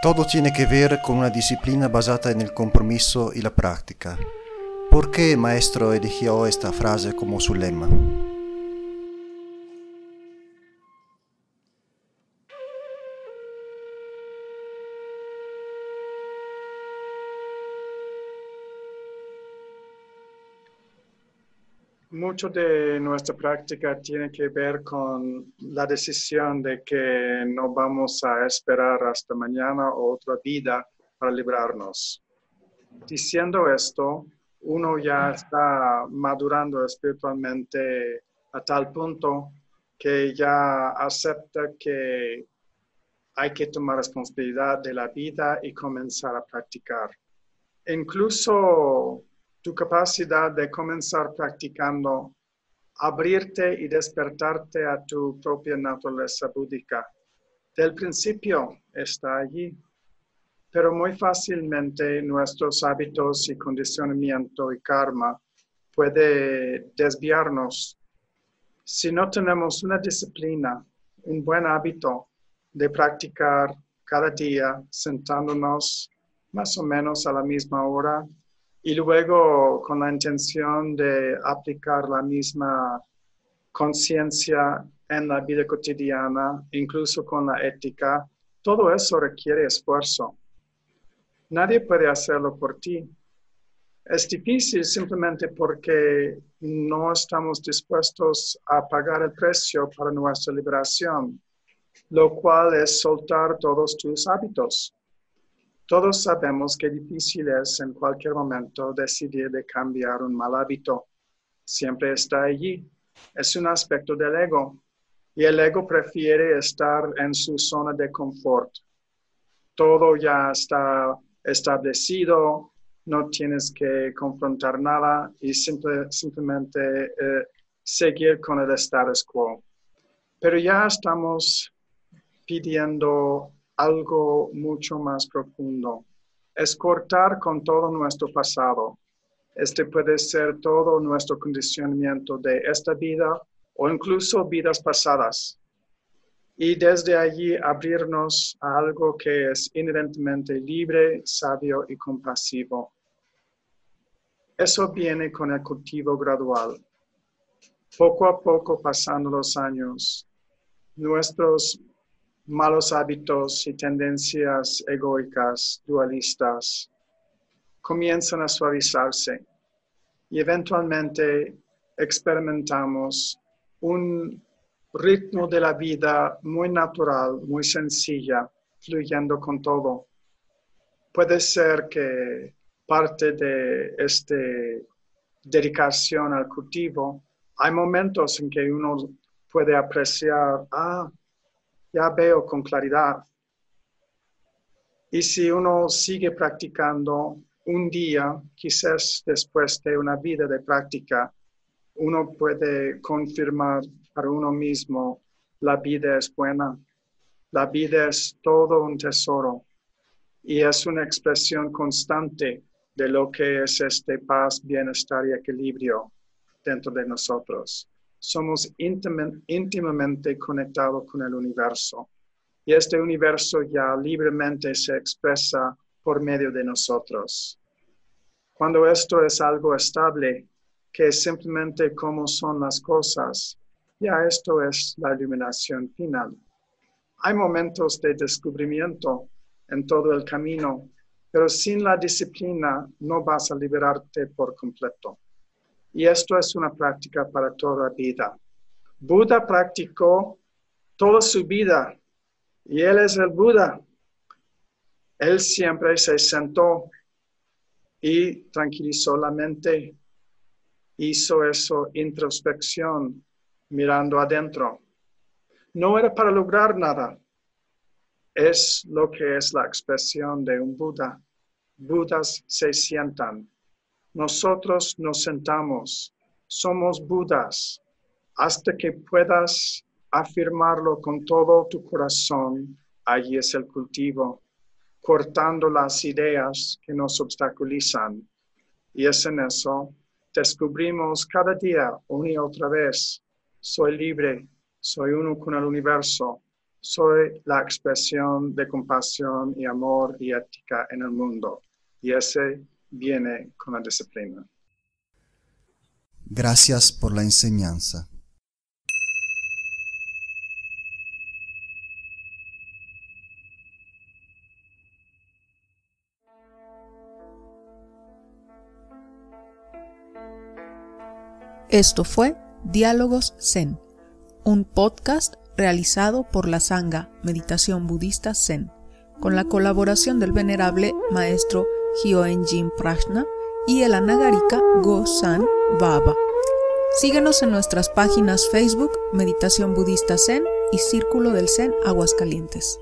Todo tiene que ver con una disciplina basada en el compromiso y la práctica. ¿Por qué el maestro eligió esta frase como su lema? Mucho de nuestra práctica tiene que ver con la decisión de que no vamos a esperar hasta mañana o otra vida para librarnos. Diciendo esto, uno ya está madurando espiritualmente a tal punto que ya acepta que hay que tomar responsabilidad de la vida y comenzar a practicar. Incluso tu capacidad de comenzar practicando, abrirte y despertarte a tu propia naturaleza búdica. Del principio está allí, pero muy fácilmente nuestros hábitos y condicionamiento y karma puede desviarnos. Si no tenemos una disciplina, un buen hábito de practicar cada día sentándonos más o menos a la misma hora y luego con la intención de aplicar la misma conciencia en la vida cotidiana, incluso con la ética, todo eso requiere esfuerzo. Nadie puede hacerlo por ti. Es difícil simplemente porque no estamos dispuestos a pagar el precio para nuestra liberación, lo cual es soltar todos tus hábitos. Todos sabemos que difícil es en cualquier momento decidir de cambiar un mal hábito. Siempre está allí. Es un aspecto del ego. Y el ego prefiere estar en su zona de confort. Todo ya está establecido, no tienes que confrontar nada y simplemente eh, seguir con el status quo. Pero ya estamos pidiendo algo mucho más profundo. Es cortar con todo nuestro pasado. Este puede ser todo nuestro condicionamiento de esta vida o incluso vidas pasadas. Y desde allí abrirnos a algo que es inherentemente libre, sabio y compasivo. Eso viene con el cultivo gradual. Poco a poco, pasando los años, nuestros malos hábitos y tendencias egoicas, dualistas, comienzan a suavizarse y eventualmente experimentamos un ritmo de la vida muy natural, muy sencilla, fluyendo con todo. Puede ser que parte de esta dedicación al cultivo, hay momentos en que uno puede apreciar, ah, ya veo con claridad. Y si uno sigue practicando un día, quizás después de una vida de práctica, uno puede confirmar para uno mismo, la vida es buena, la vida es todo un tesoro y es una expresión constante de lo que es este paz, bienestar y equilibrio dentro de nosotros somos íntimamente conectados con el universo. Y este universo ya libremente se expresa por medio de nosotros. Cuando esto es algo estable, que es simplemente como son las cosas, ya esto es la iluminación final. Hay momentos de descubrimiento en todo el camino, pero sin la disciplina no vas a liberarte por completo. Y esto es una práctica para toda la vida. Buda practicó toda su vida y él es el Buda. Él siempre se sentó y tranquilizó la mente, hizo eso introspección, mirando adentro. No era para lograr nada, es lo que es la expresión de un Buda. Budas se sientan. Nosotros nos sentamos. Somos Budas. Hasta que puedas afirmarlo con todo tu corazón, allí es el cultivo, cortando las ideas que nos obstaculizan. Y es en eso descubrimos cada día, una y otra vez, soy libre, soy uno con el universo, soy la expresión de compasión y amor y ética en el mundo. Y ese viene con la disciplina. Gracias por la enseñanza. Esto fue Diálogos Zen, un podcast realizado por la Sangha Meditación Budista Zen, con la colaboración del venerable maestro Hyoen-Jin Prajna y el anagarika Go-san Baba. Síguenos en nuestras páginas Facebook Meditación Budista Zen y Círculo del Zen Aguascalientes.